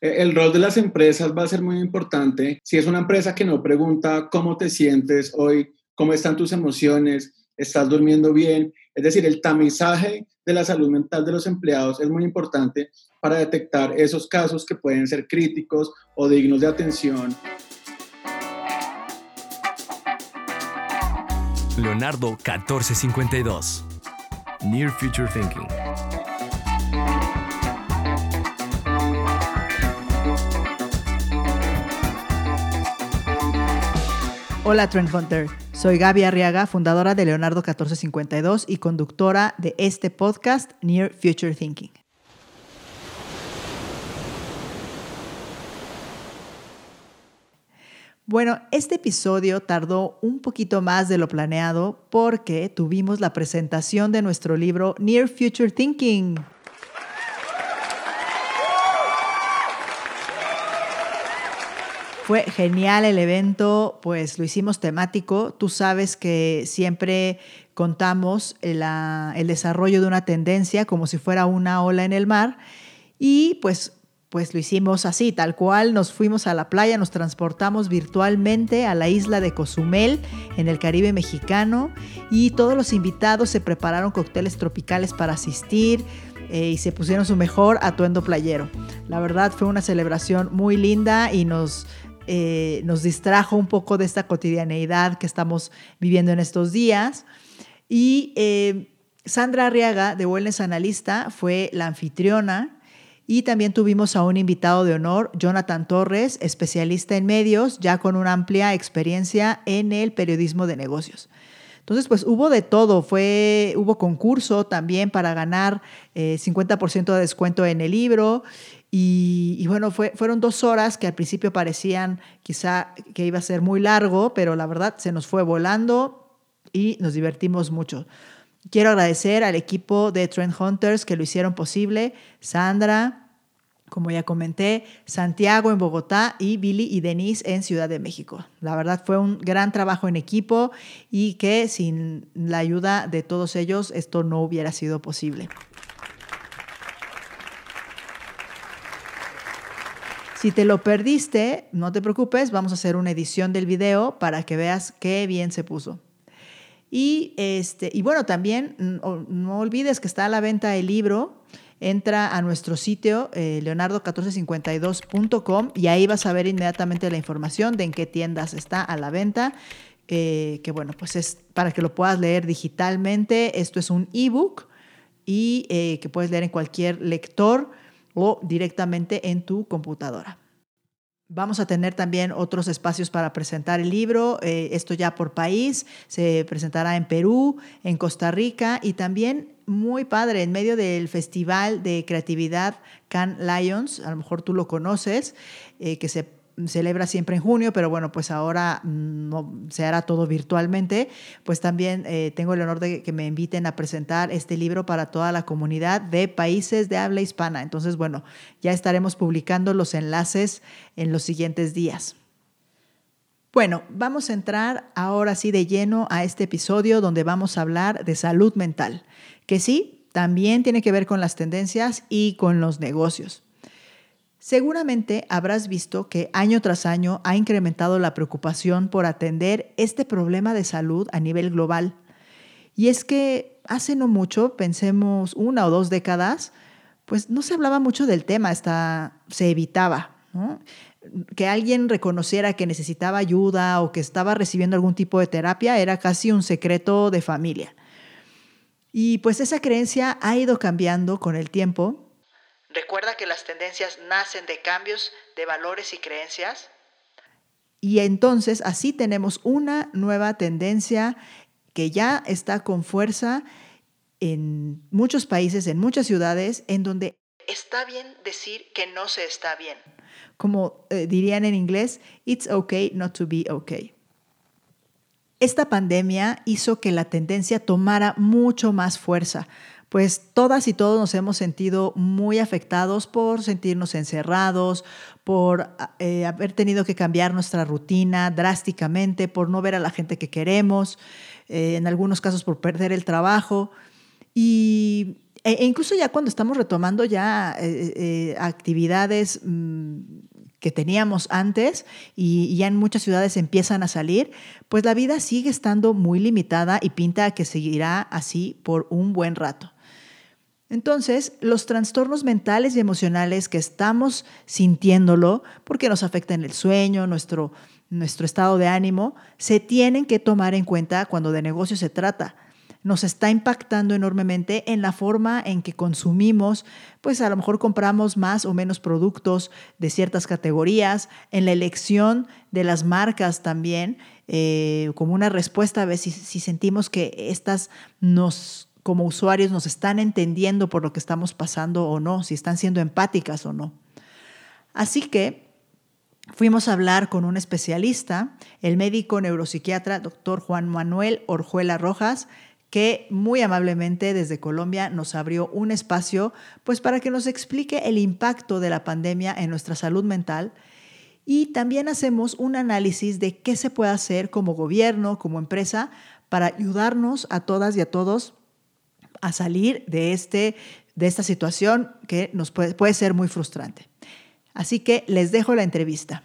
Eh, el rol de las empresas va a ser muy importante. Si es una empresa que no pregunta cómo te sientes hoy, cómo están tus emociones, estás durmiendo bien, es decir, el tamizaje de la salud mental de los empleados es muy importante para detectar esos casos que pueden ser críticos o dignos de atención. Leonardo 1452. Near Future Thinking. Hola Trend Hunter, soy Gaby Arriaga, fundadora de Leonardo 1452 y conductora de este podcast Near Future Thinking. Bueno, este episodio tardó un poquito más de lo planeado porque tuvimos la presentación de nuestro libro Near Future Thinking. Fue genial el evento, pues lo hicimos temático. Tú sabes que siempre contamos el, desarrollo de una tendencia como si fuera una ola en el mar y pues, pues lo hicimos así, tal cual. Nos fuimos a la playa, nos transportamos virtualmente a la isla de Cozumel en el Caribe mexicano y todos los invitados se prepararon cócteles tropicales para asistir. Eh, y se pusieron su mejor atuendo playero. La verdad fue una celebración muy linda y nos eh, nos distrajo un poco de esta cotidianeidad que estamos viviendo en estos días. Y eh, Sandra Arriaga, de Wellness Analista, fue la anfitriona. Y también tuvimos a un invitado de honor, Jonathan Torres, especialista en medios, ya con una amplia experiencia en el periodismo de negocios. Entonces, pues hubo de todo, fue, hubo concurso también para ganar 50% eh, de descuento en el libro y, bueno, fue, fueron dos horas que al principio parecían quizá que iba a ser muy largo, pero la verdad se nos fue volando y nos divertimos mucho. Quiero agradecer al equipo de Trend Hunters que lo hicieron posible, Sandra, como ya comenté, Santiago en Bogotá y Billy y Denise en Ciudad de México. La verdad fue un gran trabajo en equipo y que sin la ayuda de todos ellos esto no hubiera sido posible. Si te lo perdiste, no te preocupes, vamos a hacer una edición del video para que veas qué bien se puso. Y, este, y bueno, también no, olvides que está a la venta el libro. Entra a nuestro sitio eh, leonardo1452.com y ahí vas a ver inmediatamente la información de en qué tiendas está a la venta. Eh, que bueno, pues es para que lo puedas leer digitalmente. Esto es un ebook y eh, que puedes leer en cualquier lector o directamente en tu computadora. Vamos a tener también otros espacios para presentar el libro, eh, esto ya por país, se presentará en Perú, en Costa Rica y también muy padre, en medio del Festival de Creatividad Can Lions, a lo mejor tú lo conoces, eh, que se celebra siempre en junio, pero bueno, pues ahora no, se hará todo virtualmente, pues también eh, tengo el honor de que me inviten a presentar este libro para toda la comunidad de países de habla hispana. Entonces, bueno, ya estaremos publicando los enlaces en los siguientes días. Bueno, vamos a entrar ahora sí de lleno a este episodio donde vamos a hablar de salud mental, que sí, también tiene que ver con las tendencias y con los negocios. Seguramente habrás visto que año tras año ha incrementado la preocupación por atender este problema de salud a nivel global. Y es que hace no mucho, pensemos una o dos décadas, pues no se hablaba mucho del tema, hasta se evitaba. Que alguien reconociera que necesitaba ayuda o que estaba recibiendo algún tipo de terapia era casi un secreto de familia. Y pues esa creencia ha ido cambiando con el tiempo Recuerda que las tendencias nacen de cambios de valores y creencias. Y entonces así tenemos una nueva tendencia que ya está con fuerza en muchos países, en muchas ciudades, en donde está bien decir que no se está bien. Como eh, dirían en inglés, it's okay not to be okay. Esta pandemia hizo que la tendencia tomara mucho más fuerza pues todas y todos nos hemos sentido muy afectados por sentirnos encerrados, por eh, haber tenido que cambiar nuestra rutina drásticamente, por no ver a la gente que queremos, eh, en algunos casos por perder el trabajo. Y E, e incluso ya cuando estamos retomando ya eh, actividades mm, que teníamos antes y, ya en muchas ciudades empiezan a salir, pues la vida sigue estando muy limitada y pinta que seguirá así por un buen rato. Entonces, los trastornos mentales y emocionales que estamos sintiéndolo, porque nos afectan el sueño, nuestro, nuestro estado de ánimo, se tienen que tomar en cuenta cuando de negocio se trata. Nos está impactando enormemente en la forma en que consumimos, pues a lo mejor compramos más o menos productos de ciertas categorías, en la elección de las marcas también, eh, como una respuesta a ver si, si sentimos que estas nos como usuarios nos están entendiendo por lo que estamos pasando o no, si están siendo empáticas o no. Así que fuimos a hablar con un especialista, el médico neuropsiquiatra doctor Juan Manuel Orjuela Rojas, que muy amablemente desde Colombia nos abrió un espacio pues para que nos explique el impacto de la pandemia en nuestra salud mental y también hacemos un análisis de qué se puede hacer como gobierno, como empresa para ayudarnos a todas y a todos a salir de este de esta situación que nos puede, puede ser muy frustrante. Así que les dejo la entrevista.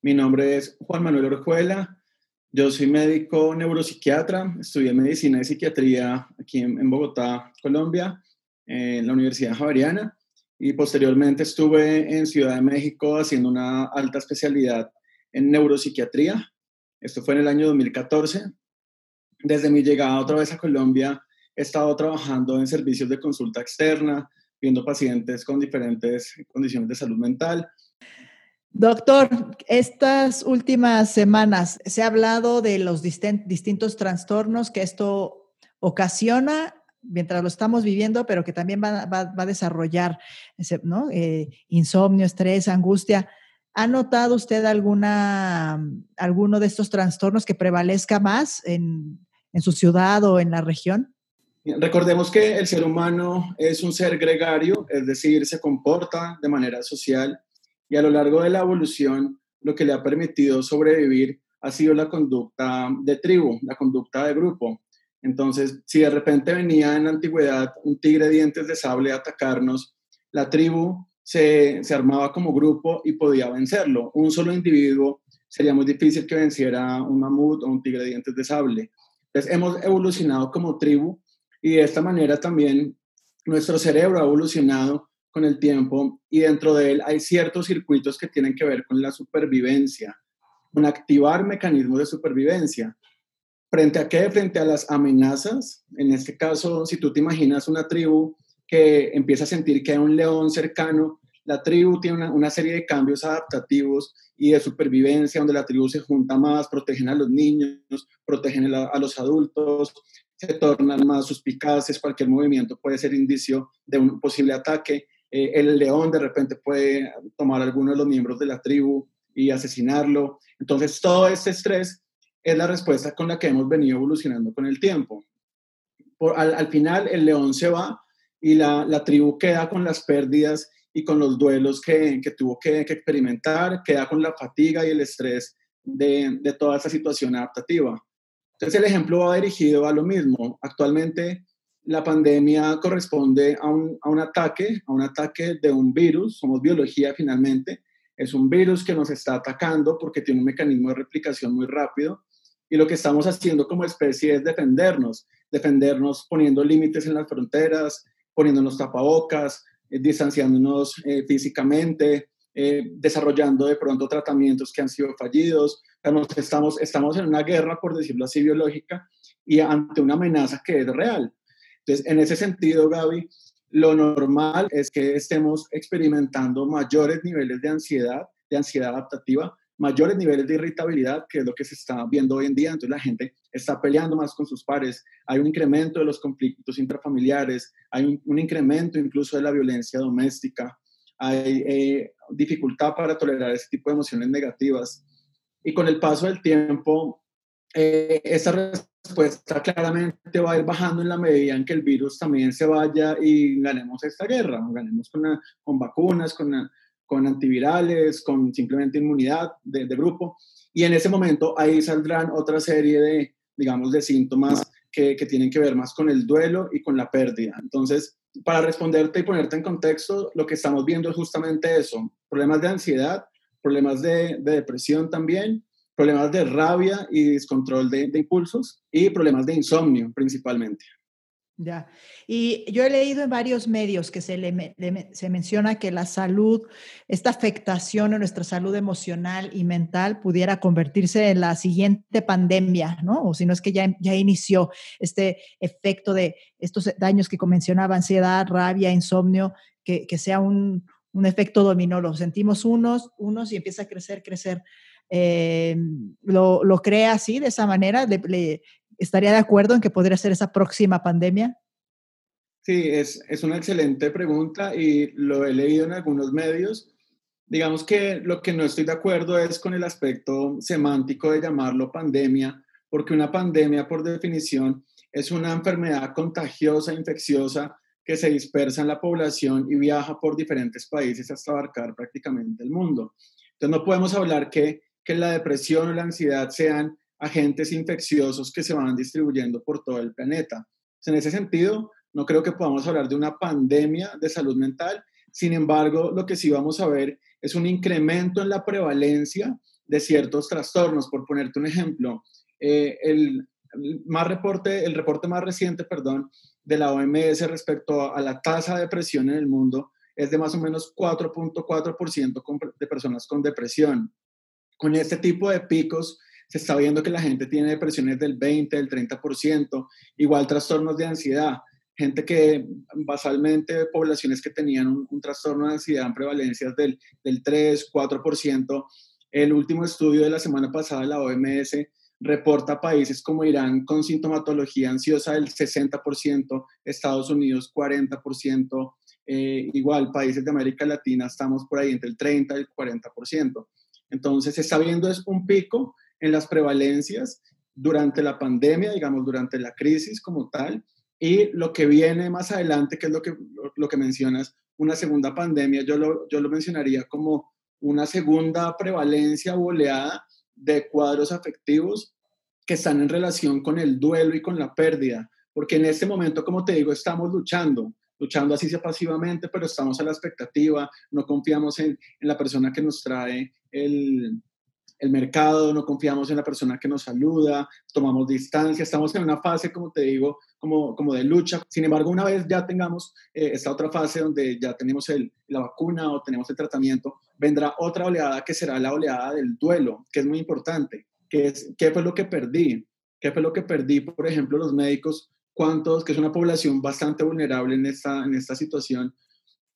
Mi nombre es Juan Manuel Orjuela. Yo soy médico neuropsiquiatra. Estudié medicina y psiquiatría aquí en, Bogotá, Colombia, en la Universidad Javeriana. Y posteriormente estuve en Ciudad de México haciendo una alta especialidad en neuropsiquiatría. Esto fue en el año 2014. Desde mi llegada otra vez a Colombia, he estado trabajando en servicios de consulta externa, viendo pacientes con diferentes condiciones de salud mental Doctor, estas últimas semanas se ha hablado de los distintos trastornos que esto ocasiona mientras lo estamos viviendo, pero que también va, a desarrollar ¿no? Eh, insomnio, estrés, angustia. ¿Ha notado usted alguna, alguno de estos trastornos que prevalezca más en, en su ciudad o en la región? Recordemos que el ser humano es un ser gregario, es decir, se comporta de manera social y a lo largo de la evolución lo que le ha permitido sobrevivir ha sido la conducta de tribu, la conducta de grupo. Entonces, si de repente venía en la antigüedad un tigre dientes de sable a atacarnos, la tribu se, se, armaba como grupo y podía vencerlo. Un solo individuo sería muy difícil que venciera un mamut o un tigre de dientes de sable. Entonces, hemos evolucionado como tribu y de esta manera también nuestro cerebro ha evolucionado con el tiempo y dentro de él hay ciertos circuitos que tienen que ver con la supervivencia, con activar mecanismos de supervivencia. ¿Frente a qué? Frente a las amenazas. En este caso, si tú te imaginas una tribu que empieza a sentir que hay un león cercano, la tribu tiene una, serie de cambios adaptativos y de supervivencia, donde la tribu se junta más, protegen a los niños, protegen a los adultos, se tornan más suspicaces, cualquier movimiento puede ser indicio de un posible ataque eh, el león de repente puede tomar a alguno de los miembros de la tribu y asesinarlo. Entonces, todo este estrés es la respuesta con la que hemos venido evolucionando con el tiempo. Al, final, el león se va y la, la, tribu queda con las pérdidas y con los duelos que, que tuvo que, que, experimentar, queda con la fatiga y el estrés de, de toda esa situación adaptativa. Entonces, el ejemplo va dirigido a lo mismo. Actualmente, la pandemia corresponde a un, a un, ataque, a un ataque de un virus, somos biología finalmente, es un virus que nos está atacando porque tiene un mecanismo de replicación muy rápido y lo que estamos haciendo como especie es defendernos, defendernos poniendo límites en las fronteras, poniéndonos tapabocas, eh, distanciándonos eh, físicamente, eh, desarrollando de pronto tratamientos que han sido fallidos. Estamos, estamos en una guerra, por decirlo así, biológica y ante una amenaza que es real. Entonces, en ese sentido, Gaby, lo normal es que estemos experimentando mayores niveles de ansiedad, de ansiedad adaptativa, mayores niveles de irritabilidad, que es lo que se está viendo hoy en día. Entonces la gente está peleando más con sus pares, hay un incremento de los conflictos intrafamiliares, hay un, incremento incluso de la violencia doméstica, hay eh, dificultad para tolerar ese tipo de emociones negativas. Y con el paso del tiempo, eh, esa respuesta claramente va a ir bajando en la medida en que el virus también se vaya y ganemos esta guerra, ganemos con, con vacunas, con, con, antivirales, con simplemente inmunidad de, grupo. y en ese momento ahí saldrán otra serie de, digamos, de síntomas que, tienen que ver más con el duelo y con la pérdida. Entonces, para responderte y ponerte en contexto, lo que estamos viendo es justamente eso, problemas de ansiedad, problemas de, de depresión también, problemas de rabia y descontrol de, de impulsos y problemas de insomnio principalmente. Ya. Y yo he leído en varios medios que se, le, se menciona que la salud, esta afectación en nuestra salud emocional y mental pudiera convertirse en la siguiente pandemia, ¿no? O si no es que ya, ya inició este efecto de estos daños que mencionaba, ansiedad, rabia, insomnio, que, que sea un, un, efecto dominó. Lo sentimos unos, unos y empieza a crecer, crecer. Eh, lo, lo, crea así, de esa manera? Le, ¿Estaría de acuerdo en que podría ser esa próxima pandemia? Sí, es, es una excelente pregunta y lo he leído en algunos medios. Digamos que lo que no estoy de acuerdo es con el aspecto semántico de llamarlo pandemia, porque una pandemia, por definición, es una enfermedad contagiosa, infecciosa, que se dispersa en la población y viaja por diferentes países hasta abarcar prácticamente el mundo. Entonces no podemos hablar que, que la depresión o la ansiedad sean agentes infecciosos que se van distribuyendo por todo el planeta. En ese sentido, no creo que podamos hablar de una pandemia de salud mental. Sin embargo, lo que sí vamos a ver es un incremento en la prevalencia de ciertos trastornos. Por ponerte un ejemplo, eh, el, más reporte, el reporte más reciente, perdón, de la OMS respecto a la tasa de depresión en el mundo es de más o menos 4.4% de personas con depresión. Con este tipo de picos se está viendo que la gente tiene depresiones del 20, del 30%, igual trastornos de ansiedad, gente que basalmente poblaciones que tenían un, trastorno de ansiedad en prevalencias del, del 3, 4%. El último estudio de la semana pasada de la OMS reporta países como Irán con sintomatología ansiosa del 60%, Estados Unidos 40%, eh, igual países de América Latina estamos por ahí entre el 30 y el 40%. Entonces se está viendo es un pico en las prevalencias durante la pandemia, digamos, durante la crisis como tal, y lo que viene más adelante, que es lo que, lo, que mencionas, una segunda pandemia, yo lo, yo lo mencionaría como una segunda prevalencia o oleada de cuadros afectivos que están en relación con el duelo y con la pérdida, porque en este momento, como te digo, estamos luchando, luchando así sea pasivamente, pero estamos a la expectativa, no confiamos en, en la persona que nos trae el, el mercado, no confiamos en la persona que nos saluda, tomamos distancia, estamos en una fase, como te digo, como, como de lucha. Sin embargo, una vez ya tengamos eh, esta otra fase donde ya tenemos el, la vacuna o tenemos el tratamiento, vendrá otra oleada que será la oleada del duelo, que es muy importante. ¿Qué, es, qué fue lo que perdí? ¿Qué fue lo que perdí? Por ejemplo, los médicos, ¿cuántos, que es una población bastante vulnerable en esta, en esta situación,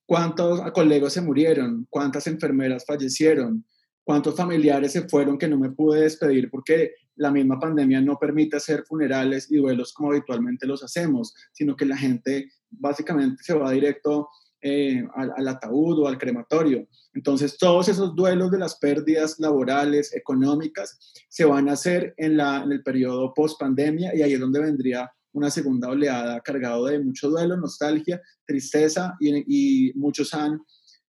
cuántos colegas se murieron? ¿Cuántas enfermeras fallecieron? Cuántos familiares se fueron que no me pude despedir porque la misma pandemia no permite hacer funerales y duelos como habitualmente los hacemos, sino que la gente básicamente se va directo eh, al, ataúd o al crematorio. Entonces, todos esos duelos de las pérdidas laborales, económicas, se van a hacer en, la, en el periodo post pandemia y ahí es donde vendría una segunda oleada cargado de mucho duelo, nostalgia, tristeza y, y muchos han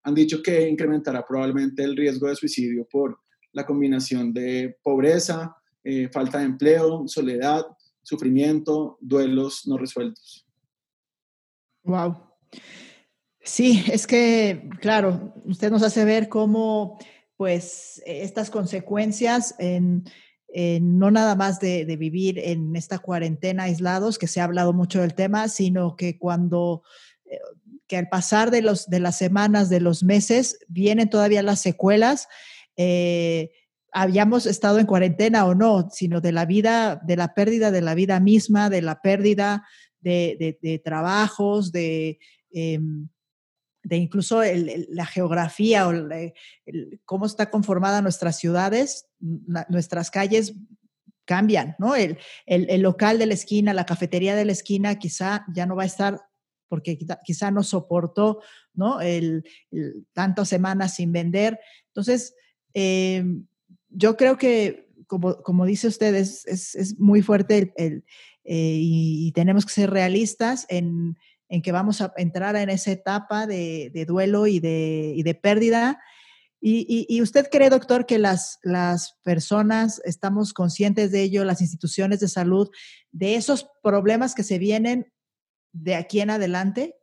han dicho que incrementará probablemente el riesgo de suicidio por la combinación de pobreza, eh, falta de empleo, soledad, sufrimiento, duelos no resueltos. Wow. Sí, es que, claro, usted nos hace ver cómo, pues, estas consecuencias en, no nada más de, de, vivir en esta cuarentena aislados, que se ha hablado mucho del tema, sino que cuando eh, que al pasar de, los, de las semanas, de los meses, vienen todavía las secuelas. Eh, habíamos estado en cuarentena o no, sino de la vida, de la pérdida de la vida misma, de la pérdida de, de, trabajos, de, eh, de incluso la geografía o cómo está conformada nuestras ciudades, nuestras calles cambian, ¿no? El, local de la esquina, la cafetería de la esquina quizá ya no va a estar porque quizá no soportó ¿no? El, el tantas semanas sin vender. Entonces, eh, yo creo que, como, como dice usted, es, es, es muy fuerte el, el eh, y, tenemos que ser realistas en, en, que vamos a entrar en esa etapa de, de duelo y de, y de pérdida. ¿Y, usted cree, doctor, que las, las personas estamos conscientes de ello, las instituciones de salud, de esos problemas que se vienen de aquí en adelante?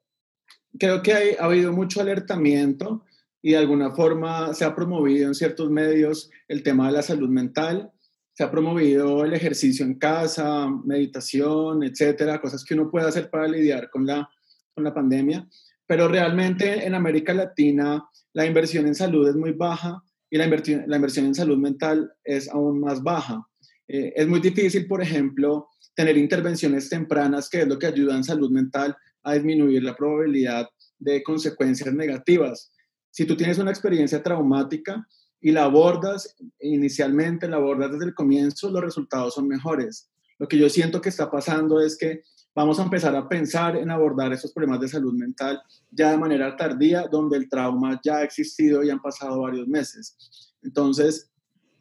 Creo que ha habido mucho alertamiento y de alguna forma se ha promovido en ciertos medios el tema de la salud mental, se ha promovido el ejercicio en casa, meditación, etcétera, cosas que uno puede hacer para lidiar con la, con la pandemia, pero realmente en América Latina la inversión en salud es muy baja y la la inversión en salud mental es aún más baja. Eh, es muy difícil, por ejemplo, tener intervenciones tempranas, que es lo que ayuda en salud mental a disminuir la probabilidad de consecuencias negativas si tú tienes una experiencia traumática y la abordas inicialmente, la abordas desde el comienzo, los resultados son mejores. Lo que yo siento que está pasando es que vamos a empezar a pensar en abordar esos problemas de salud mental ya de manera tardía, donde el trauma ya ha existido y han pasado varios meses. Entonces,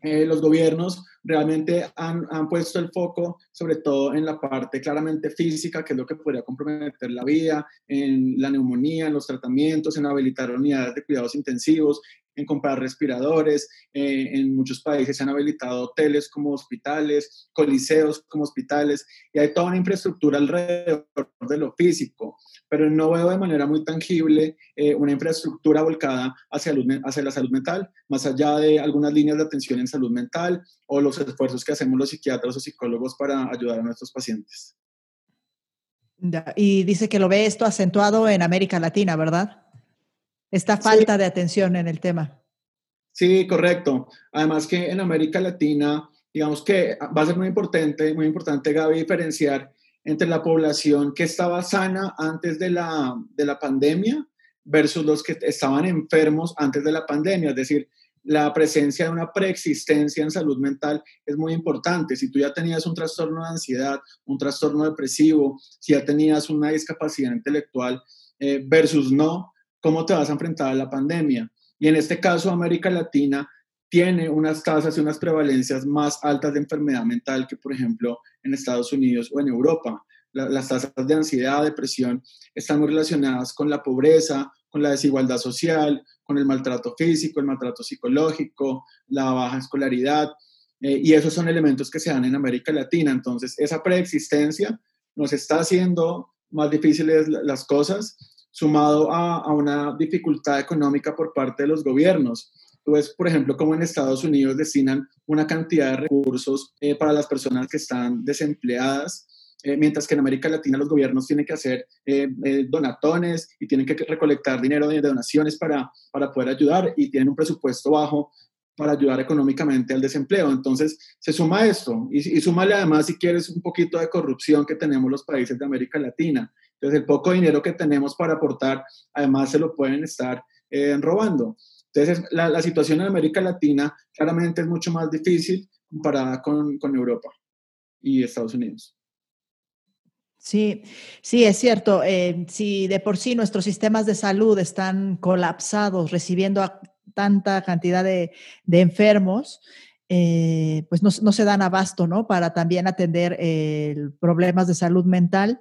eh, los gobiernos realmente han, han, puesto el foco sobre todo en la parte claramente física, que es lo que podría comprometer la vida, en la neumonía, en los tratamientos, en habilitar unidades de cuidados intensivos, en comprar respiradores. Eh, en muchos países se han habilitado hoteles como hospitales, coliseos como hospitales, y hay toda una infraestructura alrededor de lo físico, pero no veo de manera muy tangible eh, una infraestructura volcada hacia, hacia la salud mental, más allá de algunas líneas de atención en salud mental o los esfuerzos que hacemos los psiquiatras o psicólogos para ayudar a nuestros pacientes. Y dice que lo ve esto acentuado en América Latina, ¿verdad? esta falta de atención en el tema. Sí, correcto. Además que en América Latina, digamos que va a ser muy importante, muy importante, Gaby, diferenciar entre la población que estaba sana antes de la, de la pandemia versus los que estaban enfermos antes de la pandemia. Es decir, la presencia de una preexistencia en salud mental es muy importante. Si tú ya tenías un trastorno de ansiedad, un trastorno depresivo, si ya tenías una discapacidad intelectual eh, versus no, cómo te vas a enfrentar a la pandemia. Y en este caso, América Latina tiene unas tasas y unas prevalencias más altas de enfermedad mental que, por ejemplo, en Estados Unidos o en Europa. las tasas de ansiedad, depresión están muy relacionadas con la pobreza, con la desigualdad social, con el maltrato físico, el maltrato psicológico, la baja escolaridad. Eh, y esos son elementos que se dan en América Latina. Entonces, esa preexistencia nos está haciendo más difíciles las cosas sumado a, una dificultad económica por parte de los gobiernos. Tú ves, por ejemplo, cómo en Estados Unidos destinan una cantidad de recursos eh, para las personas que están desempleadas, eh, mientras que en América Latina los gobiernos tienen que hacer eh, donatones y tienen que recolectar dinero de donaciones para, para poder ayudar y tienen un presupuesto bajo para ayudar económicamente al desempleo. Entonces, se suma esto y, y súmale además, si quieres, un poquito de corrupción que tenemos los países de América Latina. Entonces, el poco dinero que tenemos para aportar, además se lo pueden estar eh, robando. Entonces, la, situación en América Latina claramente es mucho más difícil comparada con, con Europa y Estados Unidos. Sí, sí, es cierto. Eh, si de por sí nuestros sistemas de salud están colapsados, recibiendo tanta cantidad de, enfermos, eh, pues no, se dan abasto, ¿no? Para también atender problemas de salud mental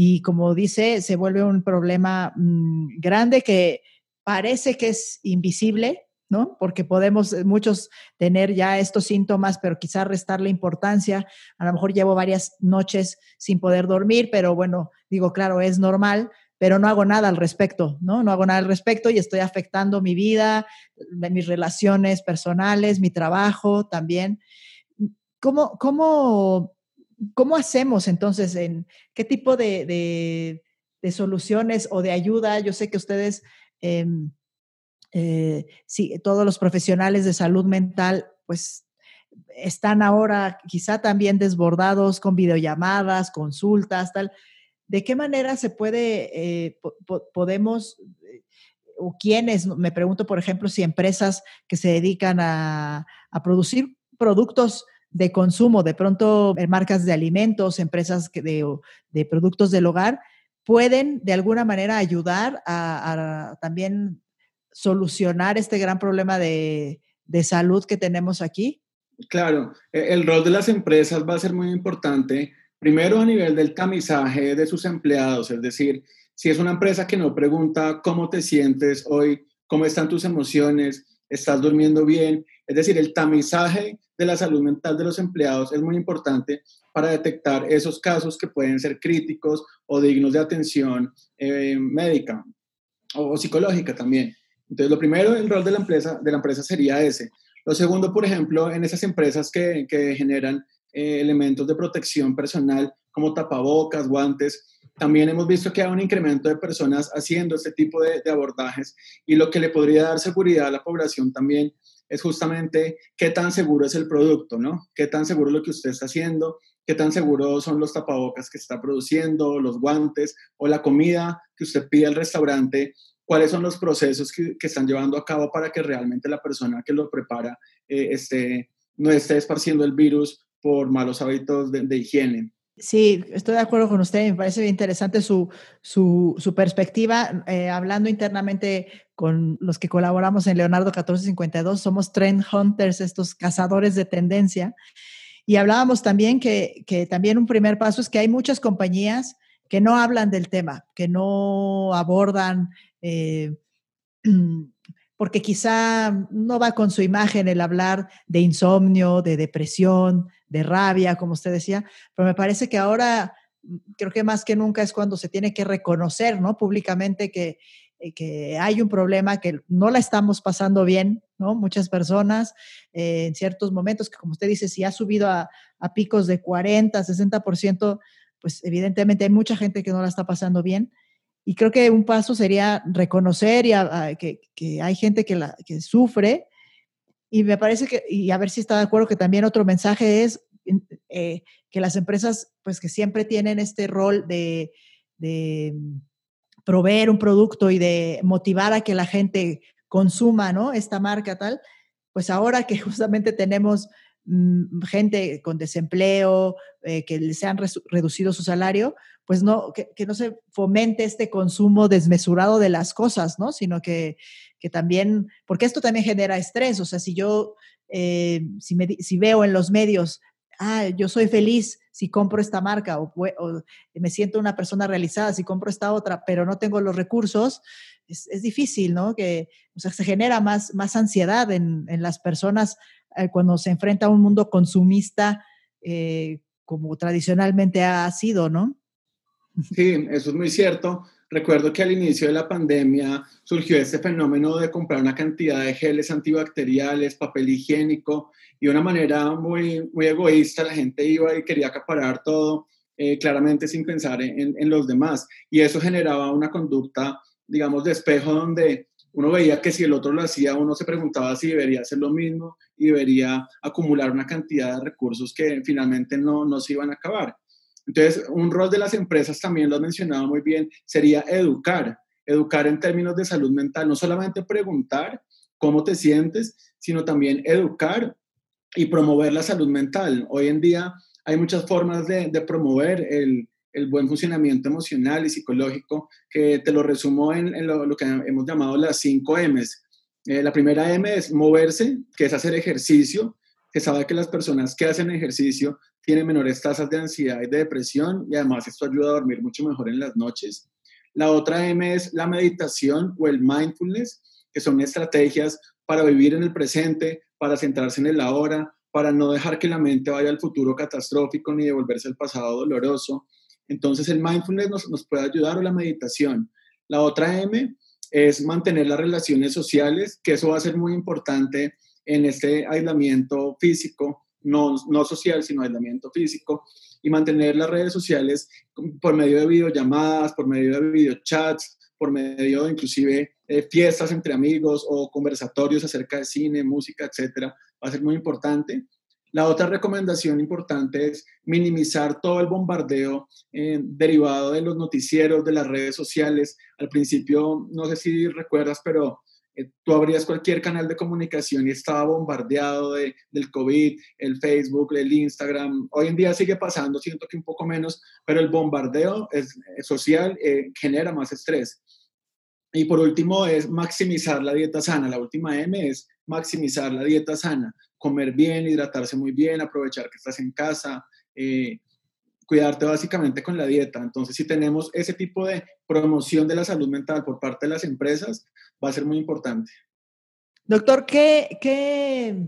y como dice, se vuelve un problema mm, grande que parece que es invisible, ¿no? Porque podemos eh, muchos tener ya estos síntomas, pero quizás restarle importancia. A lo mejor llevo varias noches sin poder dormir, pero bueno, digo, claro, es normal, pero no hago nada al respecto, ¿no? No hago nada al respecto y estoy afectando mi vida, mis relaciones personales, mi trabajo también. ¿Cómo, cómo ¿Cómo hacemos entonces? En, ¿Qué tipo de, soluciones o de ayuda? Yo sé que ustedes, em, eh, todos los profesionales de salud mental, pues están ahora quizá también desbordados con videollamadas, consultas, tal. ¿De qué manera se puede, eh, podemos, eh, o quiénes, me pregunto, por ejemplo, si empresas que se dedican a, a producir productos de consumo, de pronto marcas de alimentos, empresas de, de productos del hogar, pueden de alguna manera ayudar a, también solucionar este gran problema de, de, salud que tenemos aquí? Claro, e, el rol de las empresas va a ser muy importante, primero a nivel del tamizaje de sus empleados, es decir, si es una empresa que no pregunta cómo te sientes hoy, cómo están tus emociones, estás durmiendo bien. Es decir, el tamizaje de la salud mental de los empleados es muy importante para detectar esos casos que pueden ser críticos o dignos de atención eh, médica o, psicológica también. Entonces, lo primero, el rol de la empresa, de la empresa sería ese. Lo segundo, por ejemplo, en esas empresas que, que generan eh, elementos de protección personal como tapabocas, guantes, también hemos visto que hay un incremento de personas haciendo este tipo de, abordajes y lo que le podría dar seguridad a la población también es justamente qué tan seguro es el producto, ¿no? Qué tan seguro es lo que usted está haciendo, qué tan seguro son los tapabocas que está produciendo, los guantes o la comida que usted pide al restaurante, cuáles son los procesos que, que están llevando a cabo para que realmente la persona que lo prepara eh, esté, no esté esparciendo el virus por malos hábitos de, de higiene. Sí, estoy de acuerdo con usted. Me parece interesante su, su, su perspectiva. Eh, hablando internamente con los que colaboramos en Leonardo 1452, somos trend hunters, estos cazadores de tendencia. Y hablábamos también que, que también un primer paso es que hay muchas compañías que no hablan del tema, que no abordan, eh, porque quizá no va con su imagen el hablar de insomnio, de depresión, de rabia, como usted decía, pero me parece que ahora mm, creo que más que nunca es cuando se tiene que reconocer, ¿no? Públicamente que, eh, que hay un problema, que no la estamos pasando bien, ¿no? Muchas personas eh, en ciertos momentos, que como usted dice, si ha subido a, a picos de 40, 60%, pues evidentemente hay mucha gente que no la está pasando bien. Y creo que un paso sería reconocer y que, que, hay gente que, la, que sufre y me parece que, y a ver si está de acuerdo, que también otro mensaje es eh, que las empresas, pues que siempre tienen este rol de, de, proveer un producto y de motivar a que la gente consuma, ¿no? Esta marca tal, pues ahora que justamente tenemos mm, gente con desempleo, eh, que les han reducido su salario, pues no, que, no se fomente este consumo desmesurado de las cosas, ¿no? Sino que que también, porque esto también genera estrés, o sea, si yo, eh, si, me, si veo en los medios, ah, yo soy feliz si compro esta marca o, o, me siento una persona realizada si compro esta otra, pero no tengo los recursos, es, es difícil, ¿no? Que, o sea, se genera más, más ansiedad en, en las personas eh, cuando se enfrenta a un mundo consumista eh, como tradicionalmente ha sido, ¿no? Sí, eso es muy cierto. Recuerdo que al inicio de la pandemia surgió este fenómeno de comprar una cantidad de geles antibacteriales, papel higiénico y de una manera muy, muy egoísta la gente iba y quería acaparar todo, eh, claramente sin pensar en, en, los demás. Y eso generaba una conducta, digamos, de espejo donde uno veía que si el otro lo hacía, uno se preguntaba si debería hacer lo mismo y debería acumular una cantidad de recursos que finalmente no, no se iban a acabar. Entonces, un rol de las empresas, también lo has mencionado muy bien, sería educar, educar en términos de salud mental, no solamente preguntar cómo te sientes, sino también educar y promover la salud mental. Hoy en día hay muchas formas de, promover el, el, buen funcionamiento emocional y psicológico, que te lo resumo en, en lo, lo, que hemos llamado las 5 M's. Eh, la primera M es moverse, que es hacer ejercicio, que sabe que las personas que hacen ejercicio tiene menores tasas de ansiedad y de depresión y además esto ayuda a dormir mucho mejor en las noches. La otra M es la meditación o el mindfulness, que son estrategias para vivir en el presente, para centrarse en el ahora, para no dejar que la mente vaya al futuro catastrófico ni devolverse al pasado doloroso. Entonces el mindfulness nos, nos puede ayudar o la meditación. La otra M es mantener las relaciones sociales, que eso va a ser muy importante en este aislamiento físico no, no social, sino aislamiento físico, y mantener las redes sociales por medio de videollamadas, por medio de videochats, por medio de inclusive eh, fiestas entre amigos o conversatorios acerca de cine, música, etcétera, va a ser muy importante. La otra recomendación importante es minimizar todo el bombardeo eh, derivado de los noticieros, de las redes sociales. Al principio, no sé si recuerdas, pero eh, tú abrías cualquier canal de comunicación y estaba bombardeado de, del COVID, el Facebook, el Instagram. Hoy en día sigue pasando, siento que un poco menos, pero el bombardeo es, es social eh, genera más estrés. Y por último es maximizar la dieta sana. La última M es maximizar la dieta sana. Comer bien, hidratarse muy bien, aprovechar que estás en casa, eh, cuidarte básicamente con la dieta. Entonces, si tenemos ese tipo de promoción de la salud mental por parte de las empresas, va a ser muy importante. Doctor, ¿qué, qué,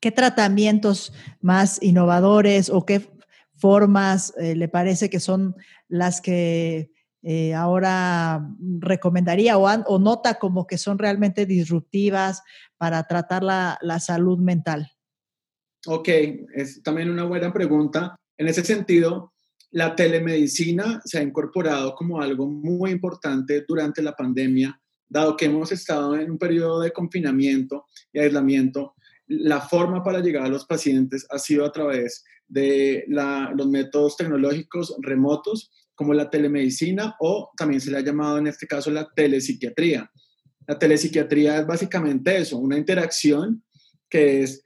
qué tratamientos más innovadores o qué formas eh, le parece que son las que eh, ahora recomendaría o, o, nota como que son realmente disruptivas para tratar la, la salud mental? Ok, es también una buena pregunta. En ese sentido, la telemedicina se ha incorporado como algo muy importante durante la pandemia, dado que hemos estado en un periodo de confinamiento y aislamiento. La forma para llegar a los pacientes ha sido a través de los métodos tecnológicos remotos, como la telemedicina o también se le ha llamado en este caso la telepsiquiatría. La telepsiquiatría es básicamente eso, una interacción que es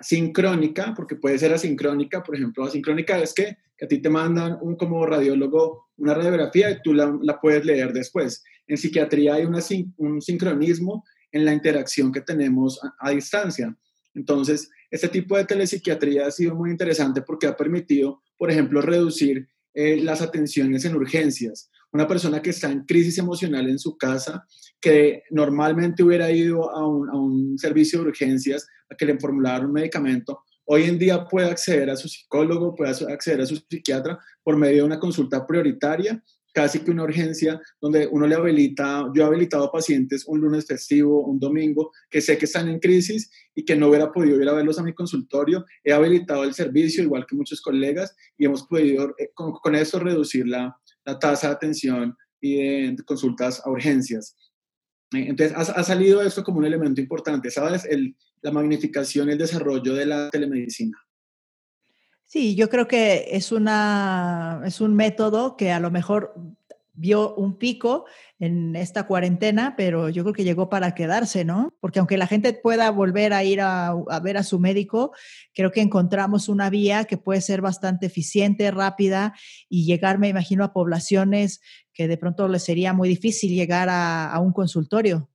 sincrónica, porque puede ser asincrónica, por ejemplo, asincrónica es que, a ti te mandan un como radiólogo una radiografía y tú la, puedes leer después. En psiquiatría hay un sincronismo en la interacción que tenemos a, distancia. Entonces, este tipo de telepsiquiatría ha sido muy interesante porque ha permitido, por ejemplo, reducir eh, las atenciones en urgencias. Una persona que está en crisis emocional en su casa, que normalmente hubiera ido a un, a un servicio de urgencias a que le formularan un medicamento, hoy en día puede acceder a su psicólogo, puede acceder a su psiquiatra por medio de una consulta prioritaria casi que una urgencia donde uno le habilita, yo he habilitado pacientes un lunes festivo, un domingo, que sé que están en crisis y que no hubiera podido ir a verlos a mi consultorio. He habilitado el servicio, igual que muchos colegas, y hemos podido eh, con, eso reducir la, la, tasa de atención y de, consultas a urgencias. Eh, entonces, ha, ha, salido esto como un elemento importante, ¿sabes? El, la magnificación y el desarrollo de la telemedicina. Sí, yo creo que es, una, es un método que a lo mejor vio un pico en esta cuarentena, pero yo creo que llegó para quedarse, ¿no? Porque aunque la gente pueda volver a ir a, ver a su médico, creo que encontramos una vía que puede ser bastante eficiente, rápida y llegar, me imagino, a poblaciones que de pronto les sería muy difícil llegar a, un consultorio.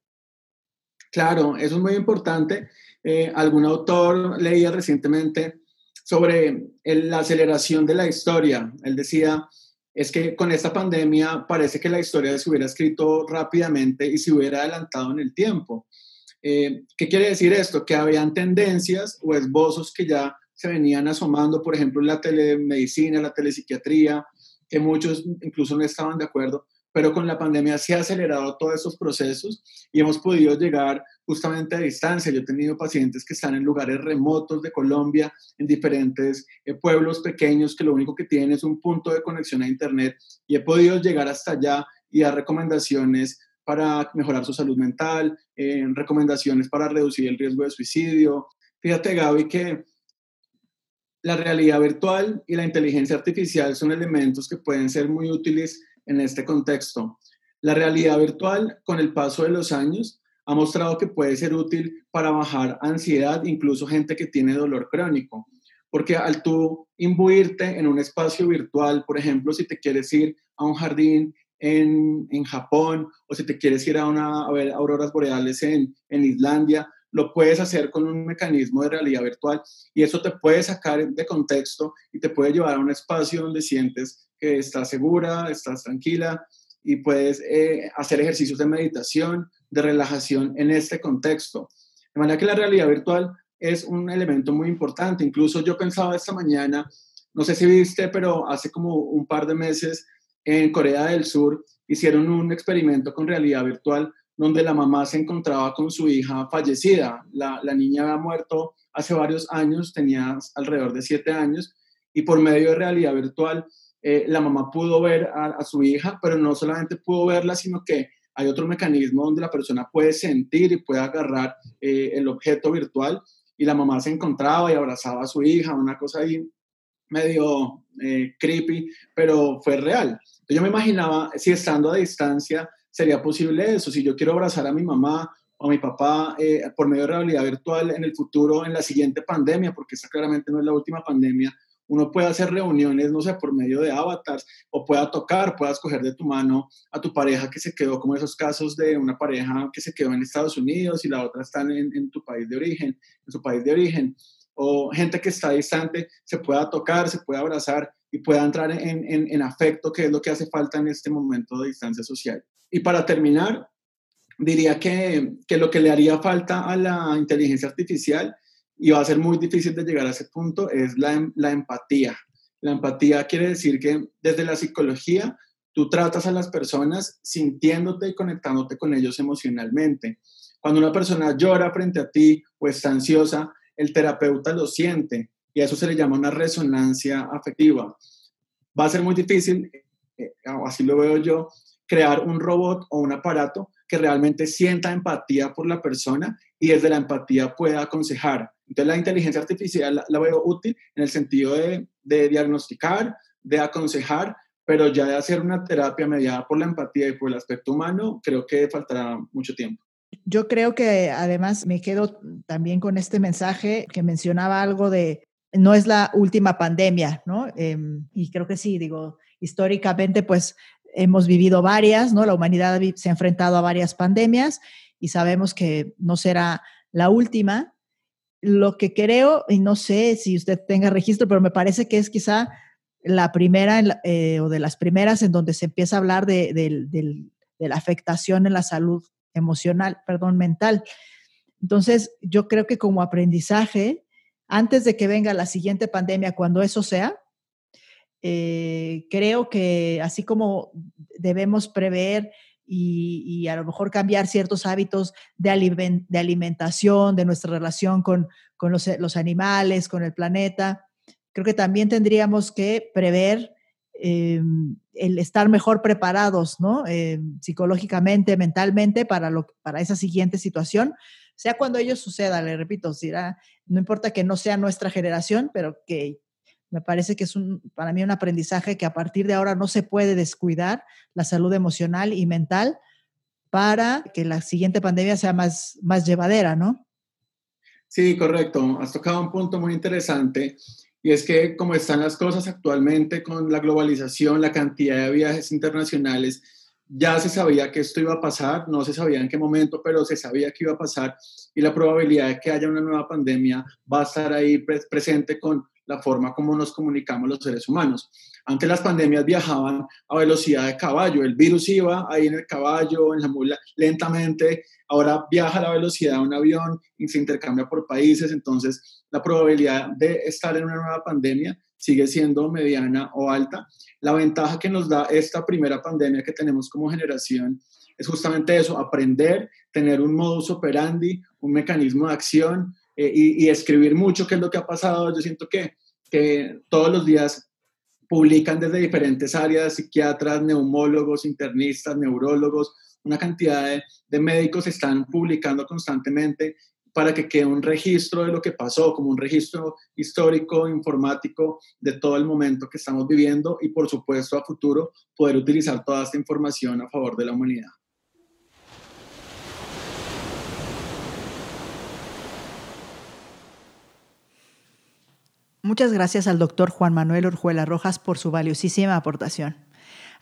Claro, eso es muy importante. Eh, algún autor leía recientemente sobre la aceleración de la historia. Él decía, es que con esta pandemia parece que la historia se hubiera escrito rápidamente y se hubiera adelantado en el tiempo. Eh, ¿Qué quiere decir esto? Que habían tendencias o esbozos que ya se venían asomando, por ejemplo, en la telemedicina, la telepsiquiatría, que muchos incluso no estaban de acuerdo, pero con la pandemia se ha acelerado todos esos procesos y hemos podido llegar justamente a distancia. Yo he tenido pacientes que están en lugares remotos de Colombia, en diferentes eh, pueblos pequeños que lo único que tienen es un punto de conexión a Internet y he podido llegar hasta allá y dar recomendaciones para mejorar su salud mental, eh, recomendaciones para reducir el riesgo de suicidio. Fíjate, Gaby, que la realidad virtual y la inteligencia artificial son elementos que pueden ser muy útiles en este contexto. La realidad virtual, con el paso de los años, ha mostrado que puede ser útil para bajar ansiedad, incluso gente que tiene dolor crónico. Porque al tú imbuirte en un espacio virtual, por ejemplo, si te quieres ir a un jardín en, en Japón o si te quieres ir a, una, a ver auroras boreales en, en Islandia, lo puedes hacer con un mecanismo de realidad virtual y eso te puede sacar de contexto y te puede llevar a un espacio donde sientes que estás segura, estás tranquila y puedes eh, hacer ejercicios de meditación, de relajación en este contexto. De manera que la realidad virtual es un elemento muy importante. Incluso yo pensaba esta mañana, no sé si viste, pero hace como un par de meses en Corea del Sur hicieron un experimento con realidad virtual donde la mamá se encontraba con su hija fallecida. La, la niña había muerto hace varios años, tenía alrededor de siete años, y por medio de realidad virtual eh, la mamá pudo ver a, su hija, pero no solamente pudo verla, sino que hay otro mecanismo donde la persona puede sentir y puede agarrar eh, el objeto virtual y la mamá se encontraba y abrazaba a su hija, una cosa ahí medio eh, creepy, pero fue real. yo me imaginaba si estando a distancia sería posible eso, si yo quiero abrazar a mi mamá o a mi papá por medio de realidad virtual en el futuro, en la siguiente pandemia, porque esta claramente no es la última pandemia, uno puede hacer reuniones, no sé, por medio de avatars, o pueda tocar, puedas coger de tu mano a tu pareja que se quedó, como esos casos de una pareja que se quedó en Estados Unidos y la otra está en, tu país de origen, en su país de origen, o gente que está distante, se pueda tocar, se pueda abrazar y pueda entrar en, en afecto, que es lo que hace falta en este momento de distancia social. Y para terminar, diría que, que, lo que le haría falta a la inteligencia artificial, y va a ser muy difícil de llegar a ese punto, es la, la empatía. La empatía quiere decir que desde la psicología tú tratas a las personas sintiéndote y conectándote con ellos emocionalmente. Cuando una persona llora frente a ti o está ansiosa, el terapeuta lo siente y a eso se le llama una resonancia afectiva. Va a ser muy difícil, eh, así lo veo yo, crear un robot o un aparato que realmente sienta empatía por la persona y desde la empatía pueda aconsejar. Entonces la inteligencia artificial la, veo útil en el sentido de, de, diagnosticar, de aconsejar, pero ya de hacer una terapia mediada por la empatía y por el aspecto humano, creo que faltará mucho tiempo. Yo creo que además me quedo también con este mensaje que mencionaba algo de no es la última pandemia, ¿no? Em, y creo que sí, digo, históricamente pues hemos vivido varias, ¿no? La humanidad se ha enfrentado a varias pandemias y sabemos que no será la última. Lo que creo, y no sé si usted tenga registro, pero me parece que es quizá la primera eh, o de las primeras en donde se empieza a hablar de, de, la afectación en la salud emocional, perdón, mental. Entonces, yo creo que como aprendizaje, antes de que venga la siguiente pandemia, cuando eso sea, eh, creo que así como debemos prever y, a lo mejor cambiar ciertos hábitos de, de alimentación, de nuestra relación con, con los, los, animales, con el planeta, creo que también tendríamos que prever eh, el estar mejor preparados, ¿no? Eh, psicológicamente, mentalmente para, lo, para esa siguiente situación, sea cuando ello suceda, le repito, será, no importa que no sea nuestra generación, pero que me parece que es un, para mí un aprendizaje que a partir de ahora no se puede descuidar la salud emocional y mental para que la siguiente pandemia sea más, más llevadera, ¿no? Sí, correcto. Has tocado un punto muy interesante y es que como están las cosas actualmente con la globalización, la cantidad de viajes internacionales, ya se sabía que esto iba a pasar, no se sabía en qué momento, pero se sabía que iba a pasar y la probabilidad de que haya una nueva pandemia va a estar ahí presente con la forma como nos comunicamos los seres humanos. Antes las pandemias viajaban a velocidad de caballo, el virus iba ahí en el caballo, en la mula, lentamente, ahora viaja a la velocidad de un avión y se intercambia por países, entonces la probabilidad de estar en una nueva pandemia sigue siendo mediana o alta. La ventaja que nos da esta primera pandemia que tenemos como generación es justamente eso, aprender, tener un modus operandi, un mecanismo de acción, eh, y, escribir mucho qué es lo que ha pasado. Yo siento que, que todos los días publican desde diferentes áreas, psiquiatras, neumólogos, internistas, neurólogos, una cantidad de, médicos están publicando constantemente para que quede un registro de lo que pasó, como un registro histórico, informático de todo el momento que estamos viviendo y por supuesto a futuro poder utilizar toda esta información a favor de la humanidad. Muchas gracias al doctor Juan Manuel Orjuela Rojas por su valiosísima aportación.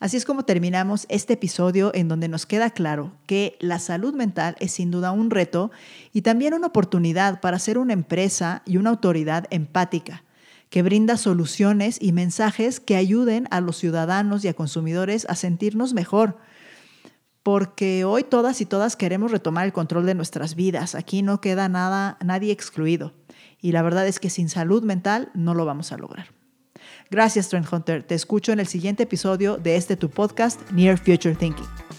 Así es como terminamos este episodio en donde nos queda claro que la salud mental es sin duda un reto y también una oportunidad para ser una empresa y una autoridad empática que brinda soluciones y mensajes que ayuden a los ciudadanos y a consumidores a sentirnos mejor. Porque hoy todas y todas queremos retomar el control de nuestras vidas. Aquí no queda nada, nadie excluido. Y la verdad es que sin salud mental no lo vamos a lograr. Gracias, Trend Hunter. Te escucho en el siguiente episodio de este tu podcast, Near Future Thinking.